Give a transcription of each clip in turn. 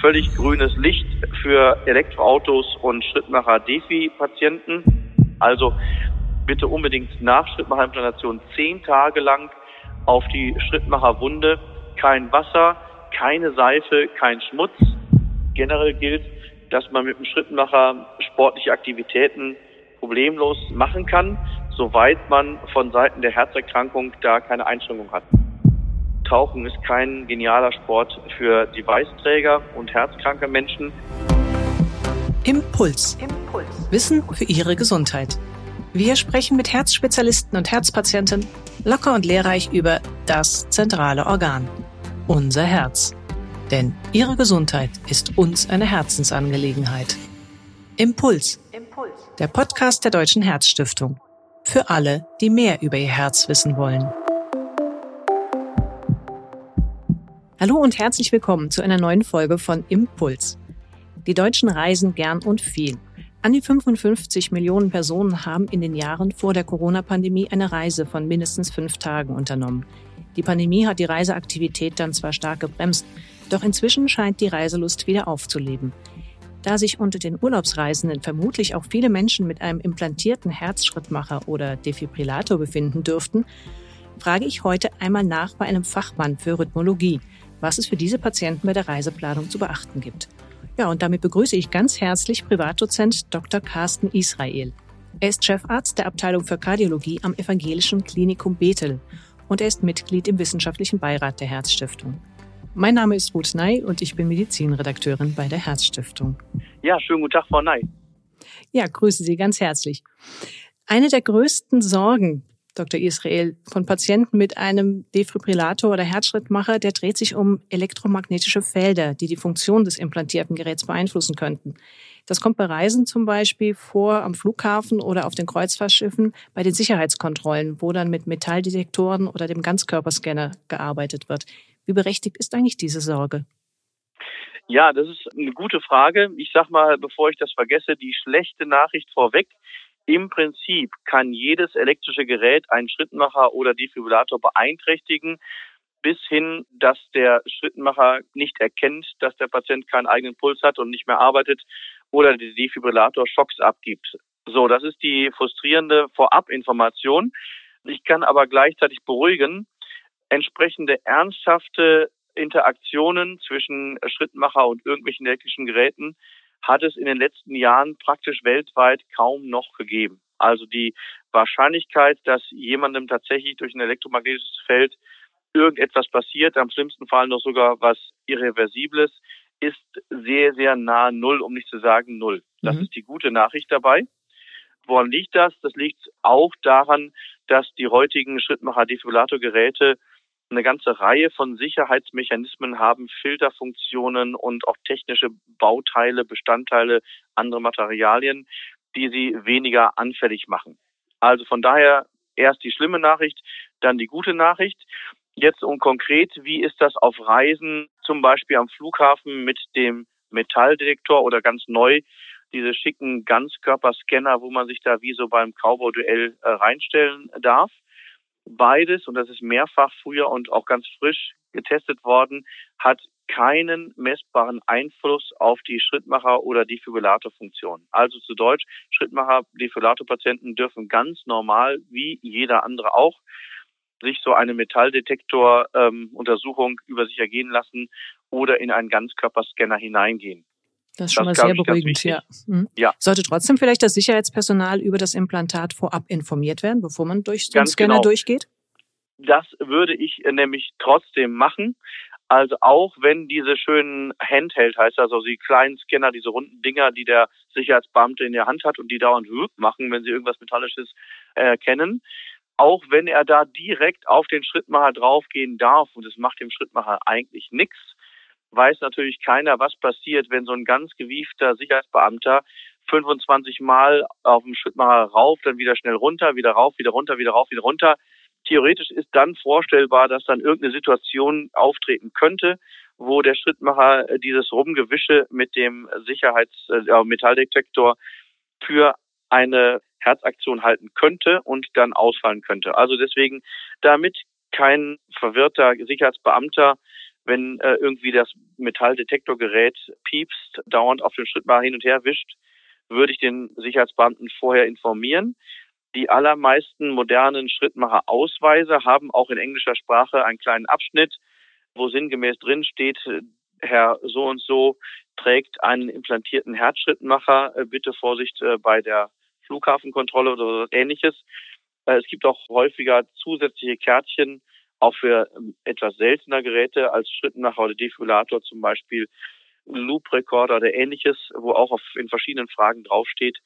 völlig grünes Licht für Elektroautos und Schrittmacher-Defi-Patienten. Also bitte unbedingt nach Schrittmacherimplantation zehn Tage lang auf die Schrittmacherwunde kein Wasser, keine Seife, kein Schmutz. Generell gilt, dass man mit dem Schrittmacher sportliche Aktivitäten problemlos machen kann, soweit man von Seiten der Herzerkrankung da keine Einschränkung hat. Tauchen ist kein genialer Sport für Device-Träger und herzkranke Menschen. Impuls. Impuls. Wissen für Ihre Gesundheit. Wir sprechen mit Herzspezialisten und Herzpatienten locker und lehrreich über das zentrale Organ, unser Herz. Denn Ihre Gesundheit ist uns eine Herzensangelegenheit. Impuls. Impuls. Der Podcast der Deutschen Herzstiftung. Für alle, die mehr über ihr Herz wissen wollen. Hallo und herzlich willkommen zu einer neuen Folge von Impuls. Die Deutschen reisen gern und viel. An die 55 Millionen Personen haben in den Jahren vor der Corona-Pandemie eine Reise von mindestens fünf Tagen unternommen. Die Pandemie hat die Reiseaktivität dann zwar stark gebremst, doch inzwischen scheint die Reiselust wieder aufzuleben. Da sich unter den Urlaubsreisenden vermutlich auch viele Menschen mit einem implantierten Herzschrittmacher oder Defibrillator befinden dürften, frage ich heute einmal nach bei einem Fachmann für Rhythmologie, was es für diese Patienten bei der Reiseplanung zu beachten gibt. Ja, und damit begrüße ich ganz herzlich Privatdozent Dr. Carsten Israel. Er ist Chefarzt der Abteilung für Kardiologie am Evangelischen Klinikum Bethel und er ist Mitglied im wissenschaftlichen Beirat der Herzstiftung. Mein Name ist Ruth Ney und ich bin Medizinredakteurin bei der Herzstiftung. Ja, schönen guten Tag, Frau Ney. Ja, grüße Sie ganz herzlich. Eine der größten Sorgen Dr. Israel, von Patienten mit einem Defibrillator oder Herzschrittmacher, der dreht sich um elektromagnetische Felder, die die Funktion des implantierten Geräts beeinflussen könnten. Das kommt bei Reisen zum Beispiel vor am Flughafen oder auf den Kreuzfahrtschiffen bei den Sicherheitskontrollen, wo dann mit Metalldetektoren oder dem Ganzkörperscanner gearbeitet wird. Wie berechtigt ist eigentlich diese Sorge? Ja, das ist eine gute Frage. Ich sag mal, bevor ich das vergesse, die schlechte Nachricht vorweg. Im Prinzip kann jedes elektrische Gerät einen Schrittmacher oder Defibrillator beeinträchtigen, bis hin, dass der Schrittmacher nicht erkennt, dass der Patient keinen eigenen Puls hat und nicht mehr arbeitet oder der Defibrillator Schocks abgibt. So, das ist die frustrierende Vorabinformation. Ich kann aber gleichzeitig beruhigen, entsprechende ernsthafte Interaktionen zwischen Schrittmacher und irgendwelchen elektrischen Geräten hat es in den letzten Jahren praktisch weltweit kaum noch gegeben. Also die Wahrscheinlichkeit, dass jemandem tatsächlich durch ein elektromagnetisches Feld irgendetwas passiert, am schlimmsten Fall noch sogar was Irreversibles, ist sehr, sehr nah null, um nicht zu sagen null. Das mhm. ist die gute Nachricht dabei. Woran liegt das? Das liegt auch daran, dass die heutigen Schrittmacher-Defibrillator-Geräte eine ganze Reihe von Sicherheitsmechanismen haben, Filterfunktionen und auch technische Bauteile, Bestandteile, andere Materialien, die sie weniger anfällig machen. Also von daher erst die schlimme Nachricht, dann die gute Nachricht. Jetzt um konkret, wie ist das auf Reisen, zum Beispiel am Flughafen mit dem Metalldetektor oder ganz neu diese schicken Ganzkörperscanner, wo man sich da wie so beim Cowboy-Duell äh, reinstellen darf. Beides, und das ist mehrfach früher und auch ganz frisch getestet worden, hat keinen messbaren Einfluss auf die Schrittmacher- oder Defibrillatorfunktion. Also zu Deutsch, Schrittmacher, Defibrillatorpatienten dürfen ganz normal, wie jeder andere auch, sich so eine Metalldetektor-Untersuchung ähm, über sich ergehen lassen oder in einen Ganzkörperscanner hineingehen. Das ist schon das mal sehr beruhigend, ja. Mhm. ja. Sollte trotzdem vielleicht das Sicherheitspersonal über das Implantat vorab informiert werden, bevor man durch den Ganz Scanner genau. durchgeht? Das würde ich äh, nämlich trotzdem machen. Also auch wenn diese schönen Handheld heißt, also die kleinen Scanner, diese runden Dinger, die der Sicherheitsbeamte in der Hand hat und die dauernd Whoop machen, wenn sie irgendwas Metallisches erkennen, auch wenn er da direkt auf den Schrittmacher draufgehen darf und es macht dem Schrittmacher eigentlich nichts, weiß natürlich keiner, was passiert, wenn so ein ganz gewiefter Sicherheitsbeamter 25 Mal auf dem Schrittmacher rauf, dann wieder schnell runter, wieder rauf, wieder runter, wieder rauf, wieder runter. Theoretisch ist dann vorstellbar, dass dann irgendeine Situation auftreten könnte, wo der Schrittmacher dieses Rumgewische mit dem Sicherheits äh, für eine Herzaktion halten könnte und dann ausfallen könnte. Also deswegen, damit kein verwirrter Sicherheitsbeamter wenn äh, irgendwie das Metalldetektorgerät piepst, dauernd auf den Schrittmacher hin und her wischt, würde ich den Sicherheitsbeamten vorher informieren. Die allermeisten modernen Schrittmacher-Ausweise haben auch in englischer Sprache einen kleinen Abschnitt, wo sinngemäß drin steht, Herr so und so trägt einen implantierten Herzschrittmacher. Äh, bitte Vorsicht äh, bei der Flughafenkontrolle oder ähnliches. Äh, es gibt auch häufiger zusätzliche Kärtchen, auch für ähm, etwas seltener Geräte als Schrittmacher oder Defibrillator, zum Beispiel Loop-Recorder oder ähnliches, wo auch auf, in verschiedenen Fragen draufsteht,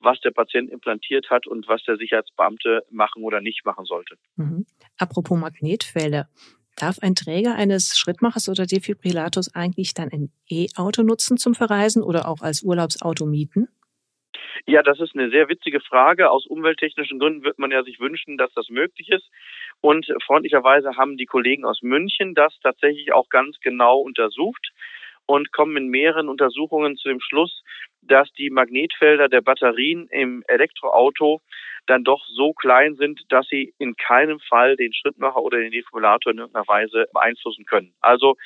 was der Patient implantiert hat und was der Sicherheitsbeamte machen oder nicht machen sollte. Mhm. Apropos Magnetfelder. Darf ein Träger eines Schrittmachers oder Defibrillators eigentlich dann ein E-Auto nutzen zum Verreisen oder auch als Urlaubsauto mieten? Ja, das ist eine sehr witzige Frage. Aus umwelttechnischen Gründen wird man ja sich wünschen, dass das möglich ist. Und freundlicherweise haben die Kollegen aus München das tatsächlich auch ganz genau untersucht und kommen in mehreren Untersuchungen zu dem Schluss, dass die Magnetfelder der Batterien im Elektroauto dann doch so klein sind, dass sie in keinem Fall den Schrittmacher oder den Defibrillator in irgendeiner Weise beeinflussen können. Also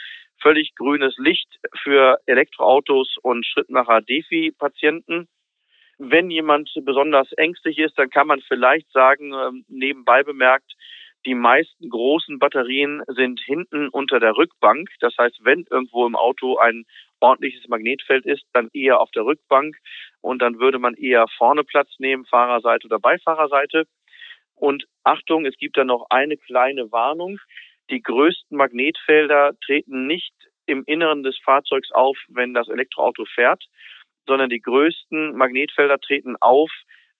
völlig grünes Licht für Elektroautos und Schrittmacher-Defi-Patienten. Wenn jemand besonders ängstlich ist, dann kann man vielleicht sagen, ähm, nebenbei bemerkt, die meisten großen Batterien sind hinten unter der Rückbank. Das heißt, wenn irgendwo im Auto ein ordentliches Magnetfeld ist, dann eher auf der Rückbank und dann würde man eher vorne Platz nehmen, Fahrerseite oder Beifahrerseite. Und Achtung, es gibt da noch eine kleine Warnung. Die größten Magnetfelder treten nicht im Inneren des Fahrzeugs auf, wenn das Elektroauto fährt, sondern die größten Magnetfelder treten auf,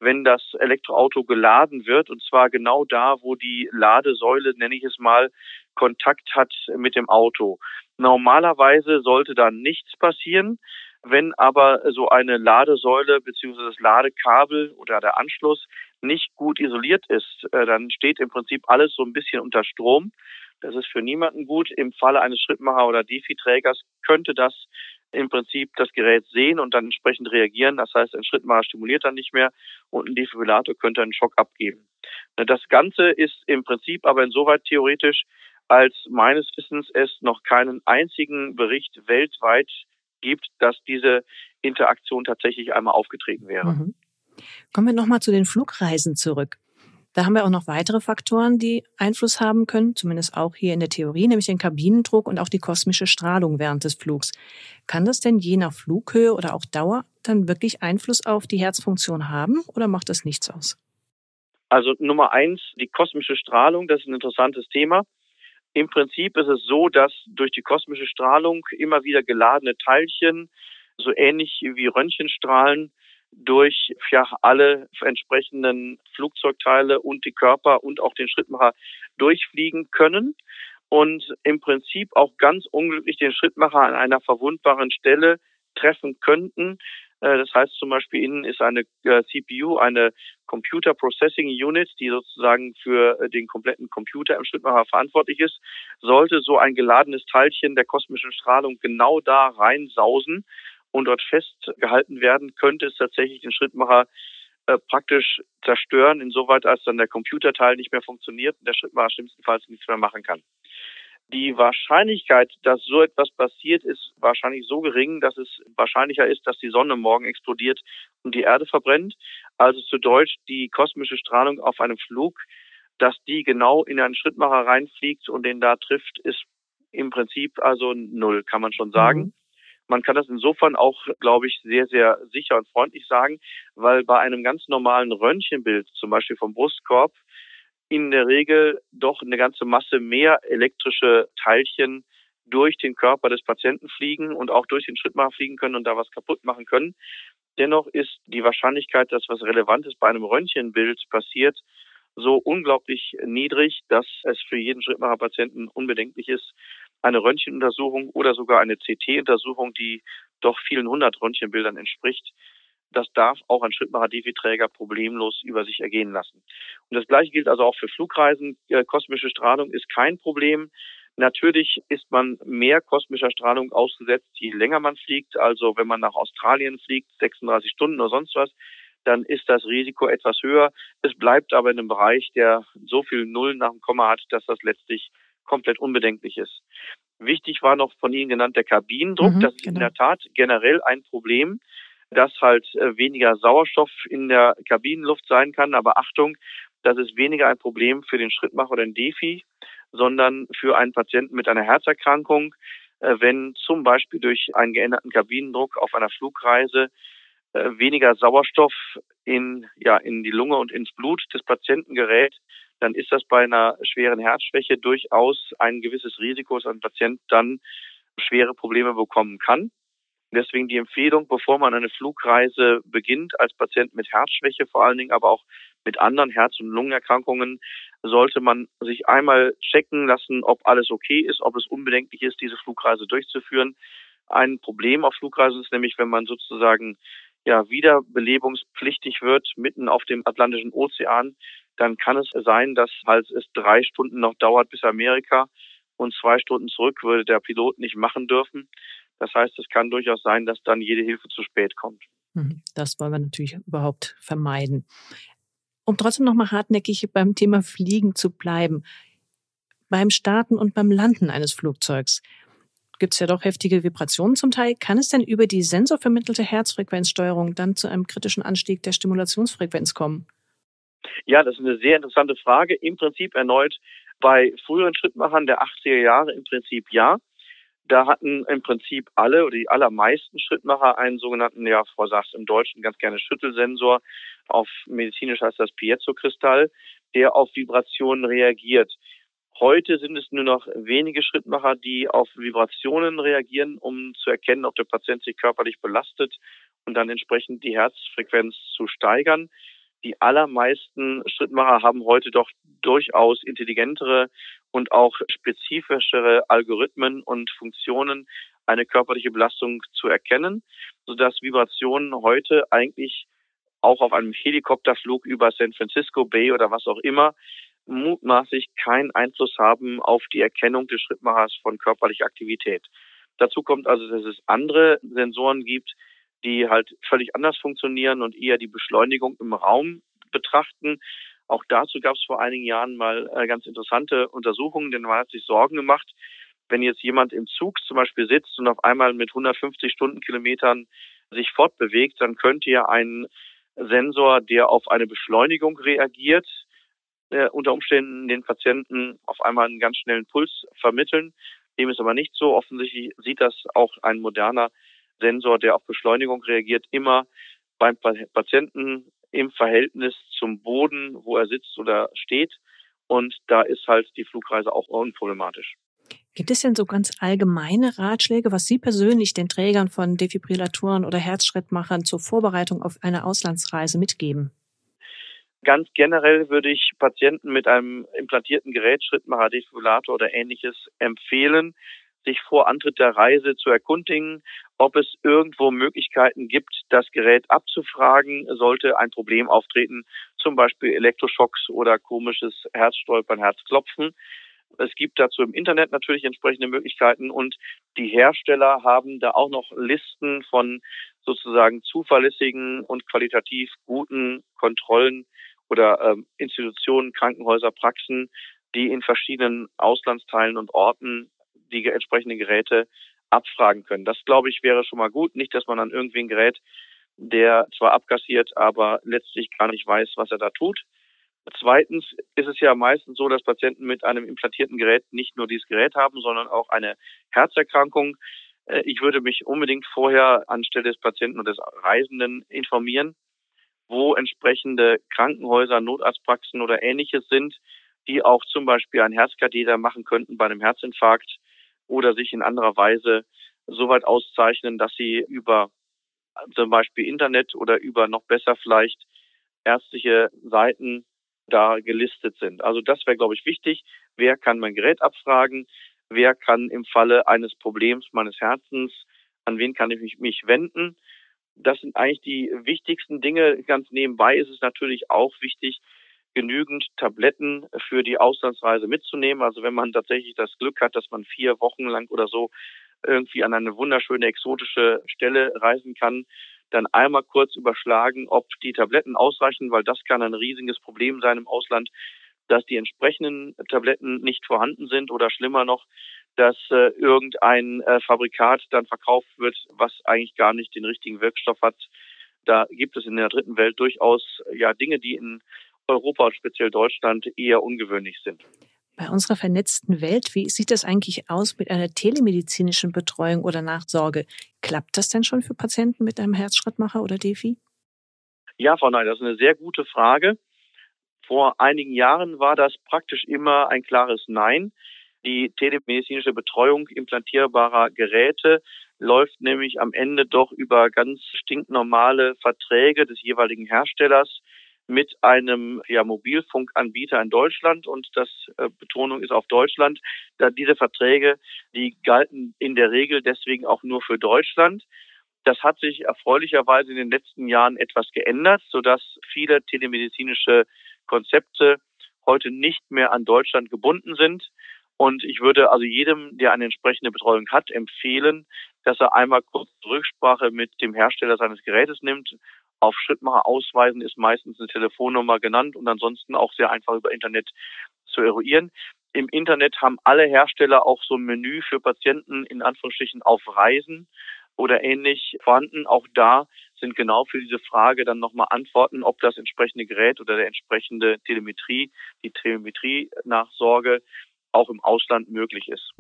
wenn das Elektroauto geladen wird, und zwar genau da, wo die Ladesäule, nenne ich es mal, Kontakt hat mit dem Auto. Normalerweise sollte da nichts passieren. Wenn aber so eine Ladesäule bzw. das Ladekabel oder der Anschluss nicht gut isoliert ist, äh, dann steht im Prinzip alles so ein bisschen unter Strom. Das ist für niemanden gut. Im Falle eines Schrittmacher- oder Defi-Trägers könnte das im Prinzip das Gerät sehen und dann entsprechend reagieren. Das heißt, ein Schrittmacher stimuliert dann nicht mehr und ein Defibrillator könnte einen Schock abgeben. Das Ganze ist im Prinzip aber insoweit theoretisch, als meines Wissens es noch keinen einzigen Bericht weltweit gibt, dass diese Interaktion tatsächlich einmal aufgetreten wäre. Mhm. Kommen wir nochmal zu den Flugreisen zurück. Da haben wir auch noch weitere Faktoren, die Einfluss haben können, zumindest auch hier in der Theorie, nämlich den Kabinendruck und auch die kosmische Strahlung während des Flugs. Kann das denn je nach Flughöhe oder auch Dauer dann wirklich Einfluss auf die Herzfunktion haben oder macht das nichts aus? Also Nummer eins, die kosmische Strahlung, das ist ein interessantes Thema. Im Prinzip ist es so, dass durch die kosmische Strahlung immer wieder geladene Teilchen, so ähnlich wie Röntgenstrahlen, durch ja, alle entsprechenden Flugzeugteile und die Körper und auch den Schrittmacher durchfliegen können und im Prinzip auch ganz unglücklich den Schrittmacher an einer verwundbaren Stelle treffen könnten. Äh, das heißt zum Beispiel innen ist eine äh, CPU, eine Computer Processing Unit, die sozusagen für äh, den kompletten Computer im Schrittmacher verantwortlich ist. Sollte so ein geladenes Teilchen der kosmischen Strahlung genau da reinsausen, und dort festgehalten werden, könnte es tatsächlich den Schrittmacher äh, praktisch zerstören, insoweit als dann der Computerteil nicht mehr funktioniert und der Schrittmacher schlimmstenfalls nichts mehr machen kann. Die Wahrscheinlichkeit, dass so etwas passiert, ist wahrscheinlich so gering, dass es wahrscheinlicher ist, dass die Sonne morgen explodiert und die Erde verbrennt. Also zu Deutsch, die kosmische Strahlung auf einem Flug, dass die genau in einen Schrittmacher reinfliegt und den da trifft, ist im Prinzip also null, kann man schon sagen. Mhm. Man kann das insofern auch, glaube ich, sehr, sehr sicher und freundlich sagen, weil bei einem ganz normalen Röntgenbild, zum Beispiel vom Brustkorb, in der Regel doch eine ganze Masse mehr elektrische Teilchen durch den Körper des Patienten fliegen und auch durch den Schrittmacher fliegen können und da was kaputt machen können. Dennoch ist die Wahrscheinlichkeit, dass was Relevantes bei einem Röntgenbild passiert, so unglaublich niedrig, dass es für jeden Schrittmacher-Patienten unbedenklich ist, eine Röntgenuntersuchung oder sogar eine CT-Untersuchung, die doch vielen hundert Röntgenbildern entspricht, das darf auch ein Schrittmacher-Defi-Träger problemlos über sich ergehen lassen. Und das Gleiche gilt also auch für Flugreisen. Äh, kosmische Strahlung ist kein Problem. Natürlich ist man mehr kosmischer Strahlung ausgesetzt, je länger man fliegt. Also wenn man nach Australien fliegt, 36 Stunden oder sonst was, dann ist das Risiko etwas höher. Es bleibt aber in einem Bereich, der so viel Nullen nach dem Komma hat, dass das letztlich komplett unbedenklich ist. Wichtig war noch von Ihnen genannt der Kabinendruck. Mhm, das ist genau. in der Tat generell ein Problem, dass halt äh, weniger Sauerstoff in der Kabinenluft sein kann. Aber Achtung, das ist weniger ein Problem für den Schrittmacher oder den Defi, sondern für einen Patienten mit einer Herzerkrankung, äh, wenn zum Beispiel durch einen geänderten Kabinendruck auf einer Flugreise äh, weniger Sauerstoff in, ja, in die Lunge und ins Blut des Patienten gerät, dann ist das bei einer schweren Herzschwäche durchaus ein gewisses Risiko, dass ein Patient dann schwere Probleme bekommen kann. Deswegen die Empfehlung, bevor man eine Flugreise beginnt, als Patient mit Herzschwäche vor allen Dingen, aber auch mit anderen Herz- und Lungenerkrankungen, sollte man sich einmal checken lassen, ob alles okay ist, ob es unbedenklich ist, diese Flugreise durchzuführen. Ein Problem auf Flugreisen ist nämlich, wenn man sozusagen ja wiederbelebungspflichtig wird mitten auf dem Atlantischen Ozean, dann kann es sein, dass halt es drei Stunden noch dauert bis Amerika und zwei Stunden zurück würde der Pilot nicht machen dürfen. Das heißt, es kann durchaus sein, dass dann jede Hilfe zu spät kommt. Mhm. Das wollen wir natürlich überhaupt vermeiden. Um trotzdem nochmal hartnäckig beim Thema Fliegen zu bleiben. Beim Starten und beim Landen eines Flugzeugs gibt es ja doch heftige Vibrationen zum Teil. Kann es denn über die sensorvermittelte Herzfrequenzsteuerung dann zu einem kritischen Anstieg der Stimulationsfrequenz kommen? Ja, das ist eine sehr interessante Frage. Im Prinzip erneut bei früheren Schrittmachern der 80er Jahre im Prinzip ja. Da hatten im Prinzip alle oder die allermeisten Schrittmacher einen sogenannten, ja, Frau sagt im Deutschen ganz gerne Schüttelsensor. Auf medizinisch heißt das Piezo-Kristall, der auf Vibrationen reagiert. Heute sind es nur noch wenige Schrittmacher, die auf Vibrationen reagieren, um zu erkennen, ob der Patient sich körperlich belastet und dann entsprechend die Herzfrequenz zu steigern. Die allermeisten Schrittmacher haben heute doch durchaus intelligentere und auch spezifischere Algorithmen und Funktionen, eine körperliche Belastung zu erkennen, sodass Vibrationen heute eigentlich auch auf einem Helikopterflug über San Francisco Bay oder was auch immer mutmaßlich keinen Einfluss haben auf die Erkennung des Schrittmachers von körperlicher Aktivität. Dazu kommt also, dass es andere Sensoren gibt, die halt völlig anders funktionieren und eher die Beschleunigung im Raum betrachten. Auch dazu gab es vor einigen Jahren mal äh, ganz interessante Untersuchungen, denn man hat sich Sorgen gemacht, wenn jetzt jemand im Zug zum Beispiel sitzt und auf einmal mit 150 Stundenkilometern sich fortbewegt, dann könnte ja ein Sensor, der auf eine Beschleunigung reagiert, äh, unter Umständen den Patienten auf einmal einen ganz schnellen Puls vermitteln. Dem ist aber nicht so. Offensichtlich sieht das auch ein moderner Sensor, der auf Beschleunigung reagiert, immer beim Patienten im Verhältnis zum Boden, wo er sitzt oder steht. Und da ist halt die Flugreise auch unproblematisch. Gibt es denn so ganz allgemeine Ratschläge, was Sie persönlich den Trägern von Defibrillatoren oder Herzschrittmachern zur Vorbereitung auf eine Auslandsreise mitgeben? Ganz generell würde ich Patienten mit einem implantierten Gerät, Schrittmacher, Defibrillator oder ähnliches empfehlen, sich vor Antritt der Reise zu erkundigen, ob es irgendwo Möglichkeiten gibt, das Gerät abzufragen, sollte ein Problem auftreten, zum Beispiel Elektroschocks oder komisches Herzstolpern, Herzklopfen. Es gibt dazu im Internet natürlich entsprechende Möglichkeiten und die Hersteller haben da auch noch Listen von sozusagen zuverlässigen und qualitativ guten Kontrollen oder ähm, Institutionen, Krankenhäuser, Praxen, die in verschiedenen Auslandsteilen und Orten die entsprechenden Geräte abfragen können. Das, glaube ich, wäre schon mal gut. Nicht, dass man dann irgendwie ein Gerät, der zwar abkassiert, aber letztlich gar nicht weiß, was er da tut. Zweitens ist es ja meistens so, dass Patienten mit einem implantierten Gerät nicht nur dieses Gerät haben, sondern auch eine Herzerkrankung. Äh, ich würde mich unbedingt vorher anstelle des Patienten und des Reisenden informieren, wo entsprechende Krankenhäuser, Notarztpraxen oder ähnliches sind, die auch zum Beispiel ein Herzkatheter machen könnten bei einem Herzinfarkt oder sich in anderer Weise so weit auszeichnen, dass sie über zum Beispiel Internet oder über noch besser vielleicht ärztliche Seiten da gelistet sind. Also das wäre, glaube ich, wichtig. Wer kann mein Gerät abfragen? Wer kann im Falle eines Problems meines Herzens, an wen kann ich mich wenden? Das sind eigentlich die wichtigsten Dinge. Ganz nebenbei ist es natürlich auch wichtig, genügend Tabletten für die Auslandsreise mitzunehmen. Also wenn man tatsächlich das Glück hat, dass man vier Wochen lang oder so irgendwie an eine wunderschöne exotische Stelle reisen kann, dann einmal kurz überschlagen, ob die Tabletten ausreichen, weil das kann ein riesiges Problem sein im Ausland, dass die entsprechenden Tabletten nicht vorhanden sind oder schlimmer noch, dass äh, irgendein äh, Fabrikat dann verkauft wird, was eigentlich gar nicht den richtigen Wirkstoff hat. Da gibt es in der dritten Welt durchaus ja Dinge, die in Europa und speziell Deutschland eher ungewöhnlich sind. Bei unserer vernetzten Welt, wie sieht das eigentlich aus mit einer telemedizinischen Betreuung oder Nachsorge? Klappt das denn schon für Patienten mit einem Herzschrittmacher oder Defi? Ja, Frau Ney, das ist eine sehr gute Frage. Vor einigen Jahren war das praktisch immer ein klares Nein. Die telemedizinische Betreuung implantierbarer Geräte läuft nämlich am Ende doch über ganz stinknormale Verträge des jeweiligen Herstellers mit einem ja, Mobilfunkanbieter in Deutschland und das äh, Betonung ist auf Deutschland, da diese Verträge, die galten in der Regel deswegen auch nur für Deutschland. Das hat sich erfreulicherweise in den letzten Jahren etwas geändert, sodass viele telemedizinische Konzepte heute nicht mehr an Deutschland gebunden sind. Und ich würde also jedem, der eine entsprechende Betreuung hat, empfehlen, dass er einmal kurz Rücksprache mit dem Hersteller seines Gerätes nimmt. Auf Schrittmacher ausweisen ist meistens eine Telefonnummer genannt und ansonsten auch sehr einfach über Internet zu eruieren. Im Internet haben alle Hersteller auch so ein Menü für Patienten in Anführungsstrichen auf Reisen oder ähnlich vorhanden. Auch da sind genau für diese Frage dann nochmal Antworten, ob das entsprechende Gerät oder der entsprechende Telemetrie, die Telemetrie-Nachsorge auch im Ausland möglich ist.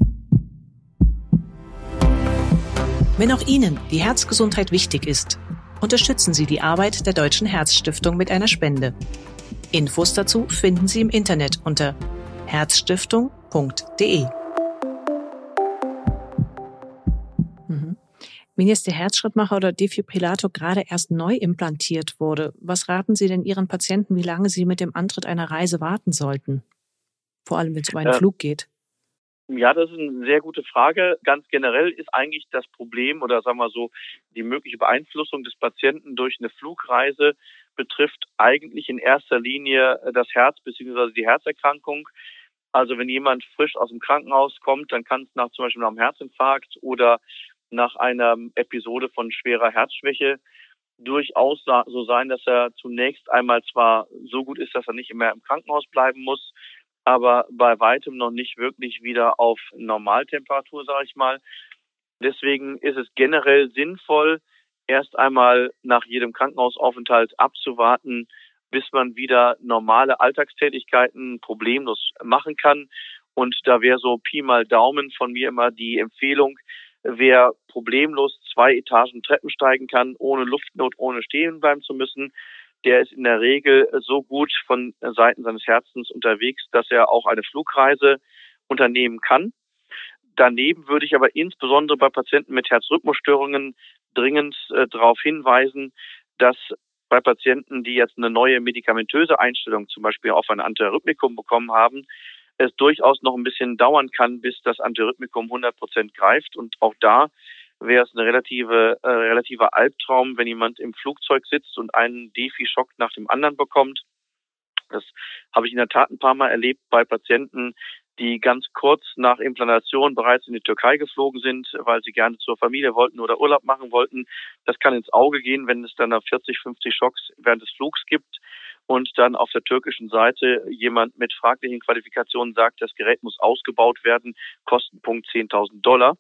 Wenn auch Ihnen die Herzgesundheit wichtig ist, unterstützen Sie die Arbeit der Deutschen Herzstiftung mit einer Spende. Infos dazu finden Sie im Internet unter herzstiftung.de. Mhm. Wenn jetzt der Herzschrittmacher oder Defibrillator gerade erst neu implantiert wurde, was raten Sie denn Ihren Patienten, wie lange sie mit dem Antritt einer Reise warten sollten? Vor allem, wenn es um einen äh, Flug geht. Ja, das ist eine sehr gute Frage. Ganz generell ist eigentlich das Problem oder sagen wir so, die mögliche Beeinflussung des Patienten durch eine Flugreise betrifft eigentlich in erster Linie das Herz bzw. die Herzerkrankung. Also wenn jemand frisch aus dem Krankenhaus kommt, dann kann es nach zum Beispiel nach einem Herzinfarkt oder nach einer Episode von schwerer Herzschwäche durchaus so sein, dass er zunächst einmal zwar so gut ist, dass er nicht mehr im Krankenhaus bleiben muss, aber bei weitem noch nicht wirklich wieder auf Normaltemperatur, sage ich mal. Deswegen ist es generell sinnvoll, erst einmal nach jedem Krankenhausaufenthalt abzuwarten, bis man wieder normale Alltagstätigkeiten problemlos machen kann. Und da wäre so Pi mal Daumen von mir immer die Empfehlung, wer problemlos zwei Etagen Treppen steigen kann, ohne Luftnot, ohne stehen bleiben zu müssen, der ist in der Regel so gut von Seiten seines Herzens unterwegs, dass er auch eine Flugreise unternehmen kann. Daneben würde ich aber insbesondere bei Patienten mit Herzrhythmusstörungen dringend äh, darauf hinweisen, dass bei Patienten, die jetzt eine neue medikamentöse Einstellung zum Beispiel auf ein Antiarrhythmikum bekommen haben, es durchaus noch ein bisschen dauern kann, bis das Antiarrhythmikum 100 Prozent greift. Und auch da wäre es ein relative, äh, relativer Albtraum, wenn jemand im Flugzeug sitzt und einen Defi-Schock nach dem anderen bekommt. Das habe ich in der Tat ein paar Mal erlebt bei Patienten, die ganz kurz nach Implantation bereits in die Türkei geflogen sind, weil sie gerne zur Familie wollten oder Urlaub machen wollten. Das kann ins Auge gehen, wenn es dann 40, 50 Schocks während des Flugs gibt und dann auf der türkischen Seite jemand mit fraglichen Qualifikationen sagt, das Gerät muss ausgebaut werden, Kostenpunkt 10.000 Dollar.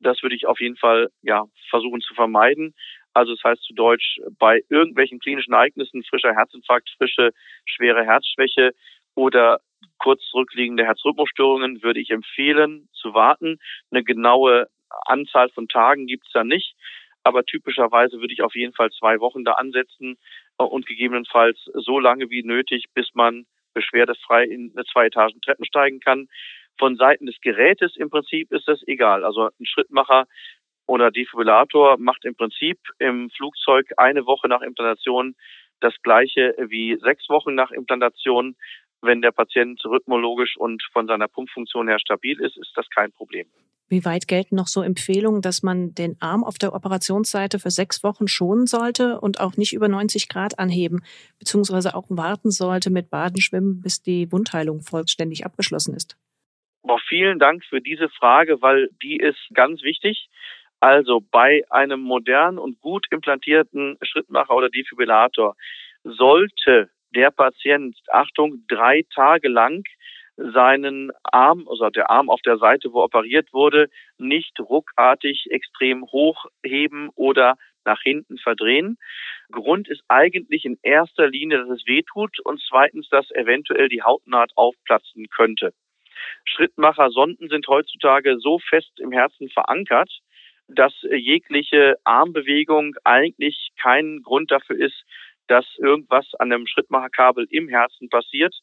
Das würde ich auf jeden Fall ja versuchen zu vermeiden. Also das heißt zu Deutsch, bei irgendwelchen klinischen Ereignissen, frischer Herzinfarkt, frische, schwere Herzschwäche oder kurz zurückliegende Herzrhythmusstörungen würde ich empfehlen zu warten. Eine genaue Anzahl von Tagen gibt es da nicht. Aber typischerweise würde ich auf jeden Fall zwei Wochen da ansetzen und gegebenenfalls so lange wie nötig, bis man beschwerdefrei in eine zwei Etagen Treppen steigen kann. Von Seiten des Gerätes im Prinzip ist das egal. Also ein Schrittmacher oder Defibrillator macht im Prinzip im Flugzeug eine Woche nach Implantation das gleiche wie sechs Wochen nach Implantation. Wenn der Patient rhythmologisch und von seiner Pumpfunktion her stabil ist, ist das kein Problem. Wie weit gelten noch so Empfehlungen, dass man den Arm auf der Operationsseite für sechs Wochen schonen sollte und auch nicht über 90 Grad anheben, beziehungsweise auch warten sollte mit Badenschwimmen, bis die Wundheilung vollständig abgeschlossen ist? Auch vielen Dank für diese Frage, weil die ist ganz wichtig. Also bei einem modernen und gut implantierten Schrittmacher oder Defibrillator sollte der Patient, Achtung, drei Tage lang seinen Arm, also der Arm auf der Seite, wo operiert wurde, nicht ruckartig extrem hochheben oder nach hinten verdrehen. Grund ist eigentlich in erster Linie, dass es wehtut und zweitens, dass eventuell die Hautnaht aufplatzen könnte. Schrittmacher-Sonden sind heutzutage so fest im Herzen verankert, dass jegliche Armbewegung eigentlich kein Grund dafür ist, dass irgendwas an einem Schrittmacherkabel im Herzen passiert.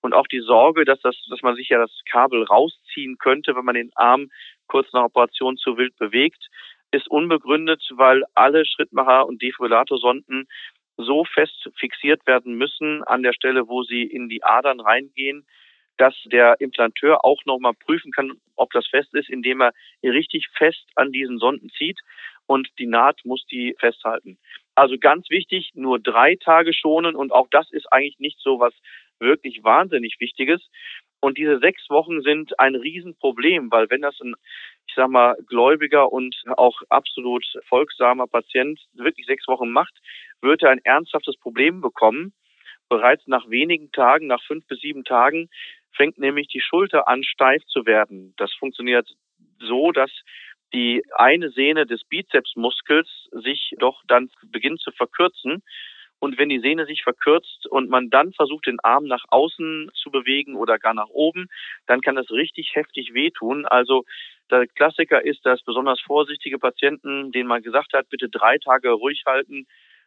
Und auch die Sorge, dass, das, dass man sich ja das Kabel rausziehen könnte, wenn man den Arm kurz nach Operation zu wild bewegt, ist unbegründet, weil alle Schrittmacher- und Defibrillatorsonden so fest fixiert werden müssen an der Stelle, wo sie in die Adern reingehen, dass der Implanteur auch nochmal prüfen kann, ob das fest ist, indem er richtig fest an diesen Sonden zieht und die Naht muss die festhalten. Also ganz wichtig, nur drei Tage schonen und auch das ist eigentlich nicht so was wirklich wahnsinnig Wichtiges. Und diese sechs Wochen sind ein Riesenproblem, weil wenn das ein, ich sag mal, gläubiger und auch absolut folgsamer Patient wirklich sechs Wochen macht, wird er ein ernsthaftes Problem bekommen. Bereits nach wenigen Tagen, nach fünf bis sieben Tagen, fängt nämlich die Schulter an steif zu werden. Das funktioniert so, dass die eine Sehne des Bizepsmuskels sich doch dann beginnt zu verkürzen und wenn die Sehne sich verkürzt und man dann versucht, den Arm nach außen zu bewegen oder gar nach oben, dann kann das richtig heftig wehtun. Also der Klassiker ist, dass besonders vorsichtige Patienten, denen man gesagt hat, bitte drei Tage ruhig halten,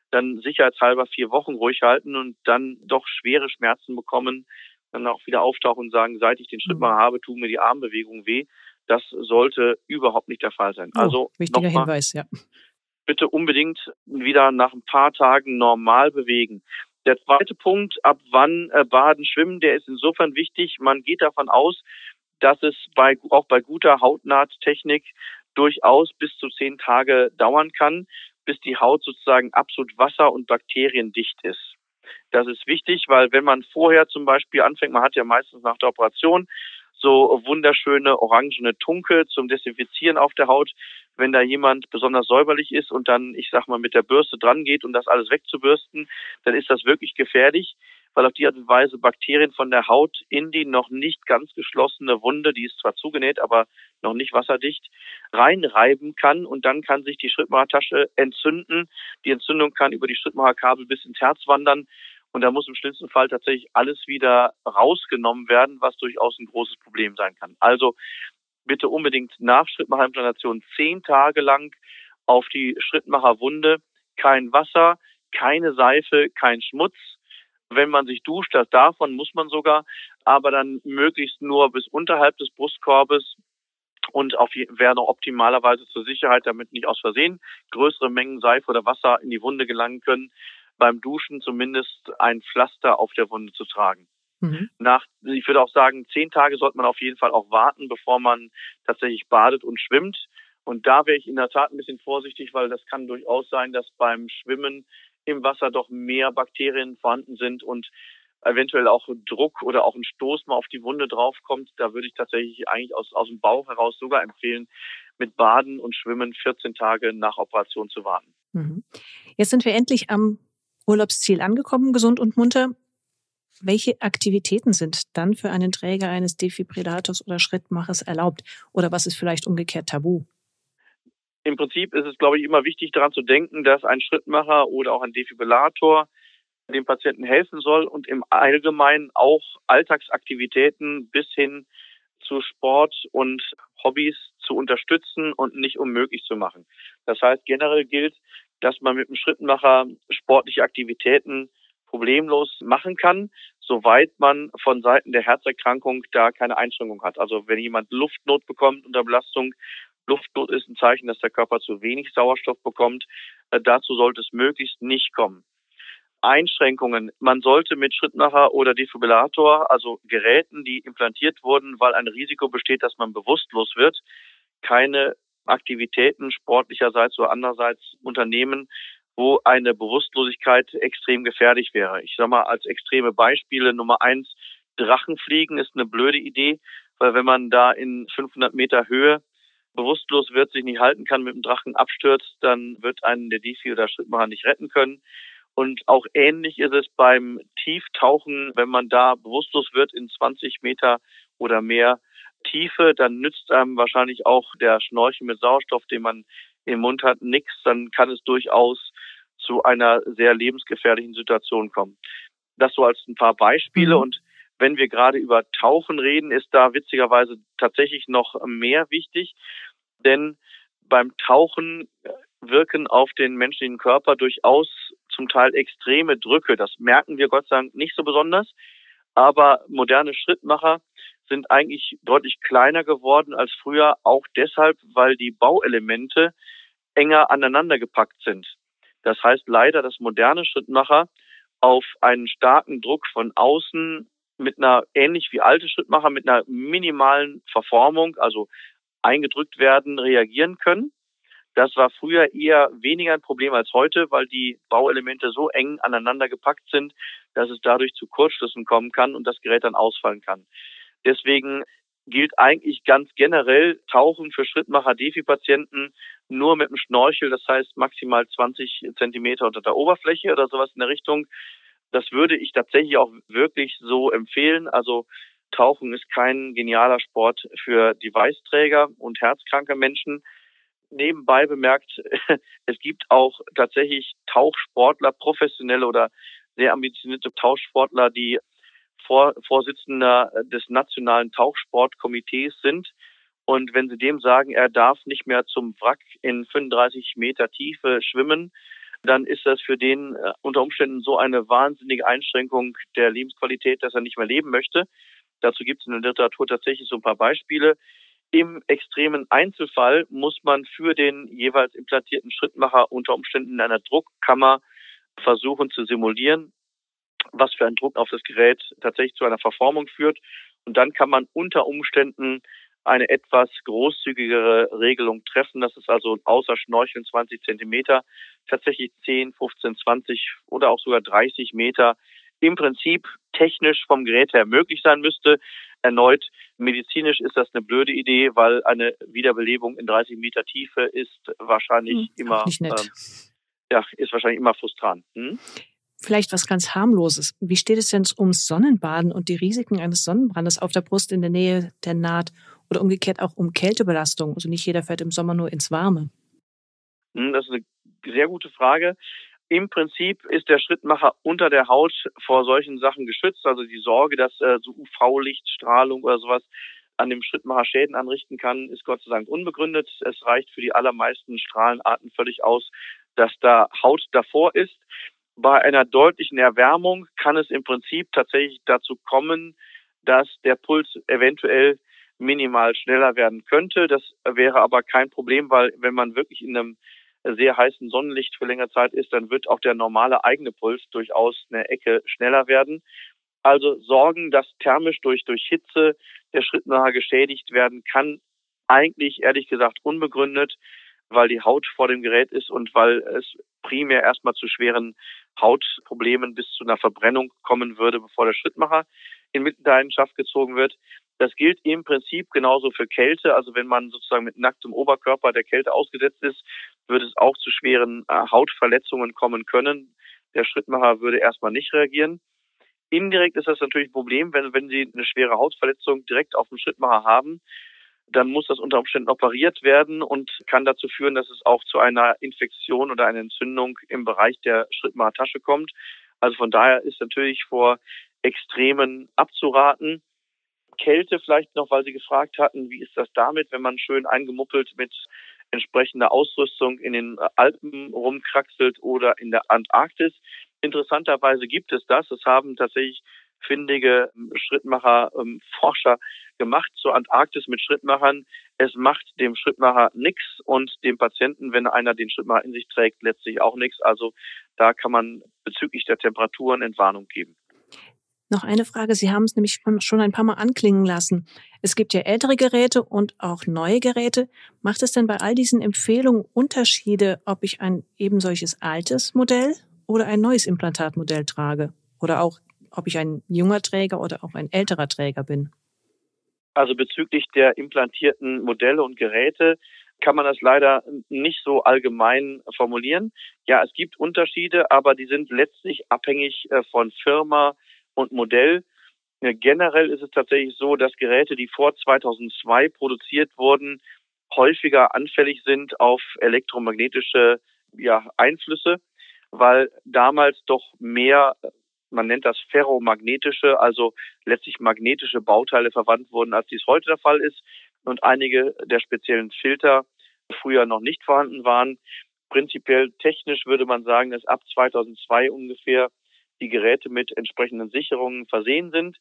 dann sicherheitshalber vier Wochen ruhig halten und dann doch schwere Schmerzen bekommen, dann auch wieder auftauchen und sagen, seit ich den Schritt mal mhm. habe, tun mir die Armbewegungen weh. Das sollte überhaupt nicht der Fall sein. Oh, also wichtiger Hinweis, ja bitte unbedingt wieder nach ein paar Tagen normal bewegen. Der zweite Punkt, ab wann äh, Baden, Schwimmen, der ist insofern wichtig. Man geht davon aus, dass es bei, auch bei guter Hautnahttechnik durchaus bis zu zehn Tage dauern kann, bis die Haut sozusagen absolut wasser- und bakteriendicht ist. Das ist wichtig, weil wenn man vorher zum Beispiel anfängt, man hat ja meistens nach der Operation so wunderschöne orangene Tunke zum Desinfizieren auf der Haut. Wenn da jemand besonders säuberlich ist und dann, ich sag mal, mit der Bürste dran geht, um das alles wegzubürsten, dann ist das wirklich gefährlich, weil auf die Art und Weise Bakterien von der Haut in die noch nicht ganz geschlossene Wunde, die ist zwar zugenäht, aber noch nicht wasserdicht, reinreiben kann und dann kann sich die Schrittmachertasche entzünden. Die Entzündung kann über die Schrittmacherkabel bis ins Herz wandern und da muss im schlimmsten Fall tatsächlich alles wieder rausgenommen werden, was durchaus ein großes Problem sein kann. Also bitte unbedingt nach Schrittmacherimplantation zehn Tage lang auf die Schrittmacherwunde kein Wasser, keine Seife, kein Schmutz. Wenn man sich duscht, das davon muss man sogar, aber dann möglichst nur bis unterhalb des Brustkorbes und auf wäre optimalerweise zur Sicherheit, damit nicht aus Versehen größere Mengen Seife oder Wasser in die Wunde gelangen können, beim Duschen zumindest ein Pflaster auf der Wunde zu tragen. Mhm. Nach, ich würde auch sagen, zehn Tage sollte man auf jeden Fall auch warten, bevor man tatsächlich badet und schwimmt. Und da wäre ich in der Tat ein bisschen vorsichtig, weil das kann durchaus sein, dass beim Schwimmen im Wasser doch mehr Bakterien vorhanden sind und eventuell auch Druck oder auch ein Stoß mal auf die Wunde draufkommt. Da würde ich tatsächlich eigentlich aus, aus dem Bauch heraus sogar empfehlen, mit Baden und Schwimmen 14 Tage nach Operation zu warten. Mhm. Jetzt sind wir endlich am Urlaubsziel angekommen, gesund und munter. Welche Aktivitäten sind dann für einen Träger eines Defibrillators oder Schrittmachers erlaubt? Oder was ist vielleicht umgekehrt tabu? Im Prinzip ist es, glaube ich, immer wichtig daran zu denken, dass ein Schrittmacher oder auch ein Defibrillator dem Patienten helfen soll und im Allgemeinen auch Alltagsaktivitäten bis hin zu Sport und Hobbys zu unterstützen und nicht unmöglich zu machen. Das heißt, generell gilt, dass man mit dem Schrittmacher sportliche Aktivitäten problemlos machen kann, soweit man von Seiten der Herzerkrankung da keine Einschränkung hat. Also wenn jemand Luftnot bekommt unter Belastung, Luftnot ist ein Zeichen, dass der Körper zu wenig Sauerstoff bekommt. Äh, dazu sollte es möglichst nicht kommen. Einschränkungen. Man sollte mit Schrittmacher oder Defibrillator, also Geräten, die implantiert wurden, weil ein Risiko besteht, dass man bewusstlos wird, keine Aktivitäten sportlicherseits oder andererseits unternehmen, wo eine Bewusstlosigkeit extrem gefährlich wäre. Ich sage mal als extreme Beispiele Nummer eins, Drachenfliegen ist eine blöde Idee, weil wenn man da in 500 Meter Höhe bewusstlos wird, sich nicht halten kann, mit dem Drachen abstürzt, dann wird einen der Defi oder Schrittmacher nicht retten können. Und auch ähnlich ist es beim Tieftauchen, wenn man da bewusstlos wird in 20 Meter oder mehr Tiefe, dann nützt einem wahrscheinlich auch der Schnorchel mit Sauerstoff, den man im Mund hat, nichts. Dann kann es durchaus zu einer sehr lebensgefährlichen Situation kommen. Das so als ein paar Beispiele. Mhm. Und wenn wir gerade über Tauchen reden, ist da witzigerweise tatsächlich noch mehr wichtig. Denn beim Tauchen wirken auf den menschlichen Körper durchaus zum Teil extreme Drücke. Das merken wir Gott sei Dank nicht so besonders. Aber moderne Schrittmacher sind eigentlich deutlich kleiner geworden als früher, auch deshalb, weil die Bauelemente enger aneinander gepackt sind. Das heißt leider, dass moderne Schrittmacher auf einen starken Druck von außen mit einer ähnlich wie alte Schrittmacher mit einer minimalen Verformung, also eingedrückt werden, reagieren können. Das war früher eher weniger ein Problem als heute, weil die Bauelemente so eng aneinander gepackt sind, dass es dadurch zu Kurzschlüssen kommen kann und das Gerät dann ausfallen kann. Deswegen gilt eigentlich ganz generell Tauchen für Schrittmacher-Defi-Patienten nur mit dem Schnorchel, das heißt maximal 20 Zentimeter unter der Oberfläche oder sowas in der Richtung. Das würde ich tatsächlich auch wirklich so empfehlen. Also Tauchen ist kein genialer Sport für Device-Träger und herzkranke Menschen. Nebenbei bemerkt, es gibt auch tatsächlich Tauchsportler, professionelle oder sehr ambitionierte Tauchsportler, die vor, Vorsitzender des Nationalen Tauchsportkomitees sind. Und wenn Sie dem sagen, er darf nicht mehr zum Wrack in 35 Meter Tiefe schwimmen, dann ist das für den äh, unter Umständen so eine wahnsinnige Einschränkung der Lebensqualität, dass er nicht mehr leben möchte. Dazu gibt es in der Literatur tatsächlich so ein paar Beispiele. Im extremen Einzelfall muss man für den jeweils implantierten Schrittmacher unter Umständen in einer Druckkammer versuchen zu simulieren, was für ein Druck auf das Gerät tatsächlich zu einer Verformung führt. Und dann kann man unter Umständen eine etwas großzügigere Regelung treffen. Das ist also außer Schnorcheln 20 Zentimeter, tatsächlich 10, 15, 20 oder auch sogar 30 Meter im Prinzip technisch vom Gerät her möglich sein müsste. Erneut, medizinisch ist das eine blöde Idee, weil eine Wiederbelebung in 30 Meter Tiefe ist wahrscheinlich hm, immer, ähm, ja, ist wahrscheinlich immer frustrant. Hm? Vielleicht was ganz harmloses. Wie steht es denn ums Sonnenbaden und die Risiken eines Sonnenbrandes auf der Brust in der Nähe der Naht oder umgekehrt auch um Kältebelastung? Also nicht jeder fährt im Sommer nur ins Warme. Hm, das ist eine sehr gute Frage. Im Prinzip ist der Schrittmacher unter der Haut vor solchen Sachen geschützt. Also die Sorge, dass äh, so UV-Lichtstrahlung oder sowas an dem Schrittmacher Schäden anrichten kann, ist Gott sei Dank unbegründet. Es reicht für die allermeisten Strahlenarten völlig aus, dass da Haut davor ist. Bei einer deutlichen Erwärmung kann es im Prinzip tatsächlich dazu kommen, dass der Puls eventuell minimal schneller werden könnte. Das wäre aber kein Problem, weil wenn man wirklich in einem sehr heißen Sonnenlicht für längere Zeit ist, dann wird auch der normale eigene Puls durchaus eine Ecke schneller werden. Also Sorgen, dass thermisch durch, durch Hitze der Schrittmacher geschädigt werden kann, eigentlich ehrlich gesagt unbegründet, weil die Haut vor dem Gerät ist und weil es primär erstmal zu schweren Hautproblemen bis zu einer Verbrennung kommen würde, bevor der Schrittmacher in Mitleidenschaft gezogen wird. Das gilt im Prinzip genauso für Kälte. Also wenn man sozusagen mit nacktem Oberkörper der Kälte ausgesetzt ist, würde es auch zu schweren äh, Hautverletzungen kommen können. Der Schrittmacher würde erstmal nicht reagieren. Indirekt ist das natürlich ein Problem, wenn, wenn Sie eine schwere Hautverletzung direkt auf dem Schrittmacher haben, dann muss das unter Umständen operiert werden und kann dazu führen, dass es auch zu einer Infektion oder einer Entzündung im Bereich der Schrittmachertasche kommt. Also von daher ist natürlich vor Extremen abzuraten. Kälte vielleicht noch, weil Sie gefragt hatten, wie ist das damit, wenn man schön eingemuppelt mit entsprechender Ausrüstung in den Alpen rumkraxelt oder in der Antarktis. Interessanterweise gibt es das. Es haben tatsächlich findige Schrittmacher, ähm, Forscher gemacht zur Antarktis mit Schrittmachern. Es macht dem Schrittmacher nichts und dem Patienten, wenn einer den Schrittmacher in sich trägt, letztlich auch nichts. Also da kann man bezüglich der Temperaturen Entwarnung geben. Noch eine Frage. Sie haben es nämlich schon ein paar Mal anklingen lassen. Es gibt ja ältere Geräte und auch neue Geräte. Macht es denn bei all diesen Empfehlungen Unterschiede, ob ich ein eben solches altes Modell oder ein neues Implantatmodell trage? Oder auch, ob ich ein junger Träger oder auch ein älterer Träger bin? Also bezüglich der implantierten Modelle und Geräte kann man das leider nicht so allgemein formulieren. Ja, es gibt Unterschiede, aber die sind letztlich abhängig äh, von Firma und Modell. Generell ist es tatsächlich so, dass Geräte, die vor 2002 produziert wurden, häufiger anfällig sind auf elektromagnetische ja, Einflüsse, weil damals doch mehr, man nennt das ferromagnetische, also letztlich magnetische Bauteile verwandt wurden, als dies heute der Fall ist und einige der speziellen Filter früher noch nicht vorhanden waren. Prinzipiell technisch würde man sagen, dass ab 2002 ungefähr die Geräte mit entsprechenden Sicherungen versehen sind.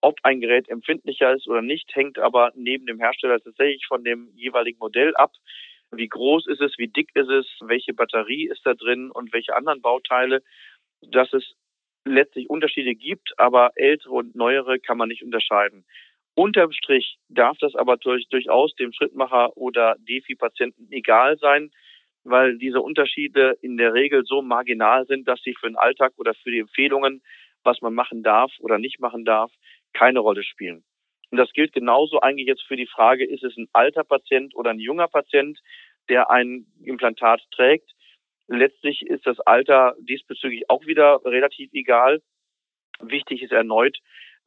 Ob ein Gerät empfindlicher ist oder nicht, hängt aber neben dem Hersteller tatsächlich von dem jeweiligen Modell ab. Wie groß ist es, wie dick ist es, welche Batterie ist da drin und welche anderen Bauteile, dass es letztlich Unterschiede gibt, aber ältere und neuere kann man nicht unterscheiden. Unterm Strich darf das aber durch, durchaus dem Schrittmacher oder Defi-Patienten egal sein, weil diese Unterschiede in der Regel so marginal sind, dass sie für den Alltag oder für die Empfehlungen, was man machen darf oder nicht machen darf, keine Rolle spielen. Und das gilt genauso eigentlich jetzt für die Frage, ist es ein alter Patient oder ein junger Patient, der ein Implantat trägt. Letztlich ist das Alter diesbezüglich auch wieder relativ egal. Wichtig ist erneut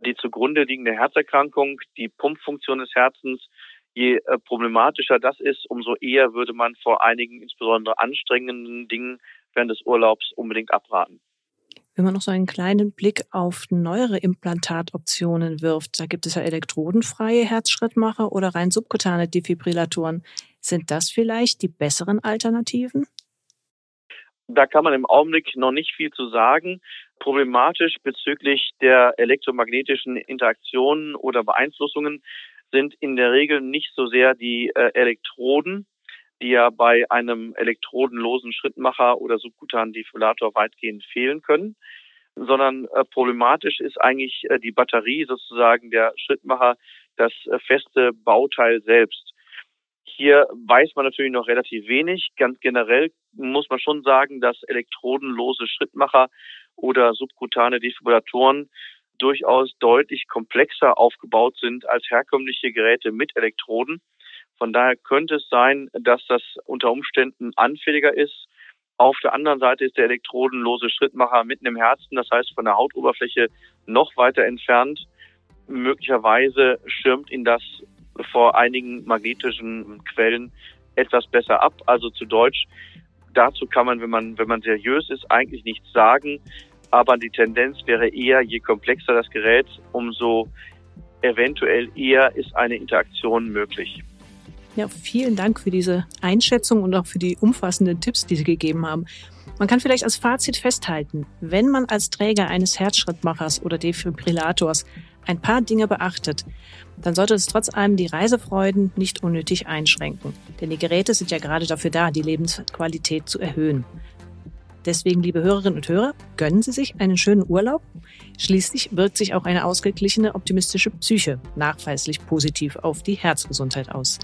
die zugrunde liegende Herzerkrankung, die Pumpfunktion des Herzens. Je äh, problematischer das ist, umso eher würde man vor einigen insbesondere anstrengenden Dingen während des Urlaubs unbedingt abraten. Wenn man noch so einen kleinen Blick auf neuere Implantatoptionen wirft, da gibt es ja elektrodenfreie Herzschrittmacher oder rein subkutane Defibrillatoren. Sind das vielleicht die besseren Alternativen? Da kann man im Augenblick noch nicht viel zu sagen. Problematisch bezüglich der elektromagnetischen Interaktionen oder Beeinflussungen sind in der Regel nicht so sehr die äh, Elektroden, die ja bei einem elektrodenlosen Schrittmacher oder subkutanen Defibrillator weitgehend fehlen können, sondern äh, problematisch ist eigentlich äh, die Batterie sozusagen der Schrittmacher, das äh, feste Bauteil selbst. Hier weiß man natürlich noch relativ wenig. Ganz generell muss man schon sagen, dass elektrodenlose Schrittmacher oder subkutane Defibrillatoren durchaus deutlich komplexer aufgebaut sind als herkömmliche Geräte mit Elektroden. Von daher könnte es sein, dass das unter Umständen anfälliger ist. Auf der anderen Seite ist der elektrodenlose Schrittmacher mitten im Herzen, das heißt von der Hautoberfläche noch weiter entfernt. Möglicherweise schirmt ihn das vor einigen magnetischen Quellen etwas besser ab. Also zu Deutsch, dazu kann man, wenn man, wenn man seriös ist, eigentlich nichts sagen. Aber die Tendenz wäre eher, je komplexer das Gerät, umso eventuell eher ist eine Interaktion möglich. Ja, vielen Dank für diese Einschätzung und auch für die umfassenden Tipps, die Sie gegeben haben. Man kann vielleicht als Fazit festhalten, wenn man als Träger eines Herzschrittmachers oder Defibrillators ein paar Dinge beachtet, dann sollte es trotz allem die Reisefreuden nicht unnötig einschränken. Denn die Geräte sind ja gerade dafür da, die Lebensqualität zu erhöhen. Deswegen, liebe Hörerinnen und Hörer, gönnen Sie sich einen schönen Urlaub. Schließlich wirkt sich auch eine ausgeglichene, optimistische Psyche nachweislich positiv auf die Herzgesundheit aus.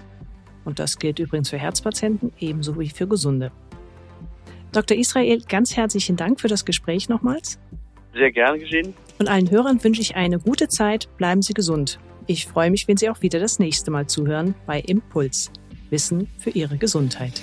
Und das gilt übrigens für Herzpatienten ebenso wie für Gesunde. Dr. Israel, ganz herzlichen Dank für das Gespräch nochmals. Sehr gerne geschehen. Und allen Hörern wünsche ich eine gute Zeit. Bleiben Sie gesund. Ich freue mich, wenn Sie auch wieder das nächste Mal zuhören bei Impuls. Wissen für Ihre Gesundheit.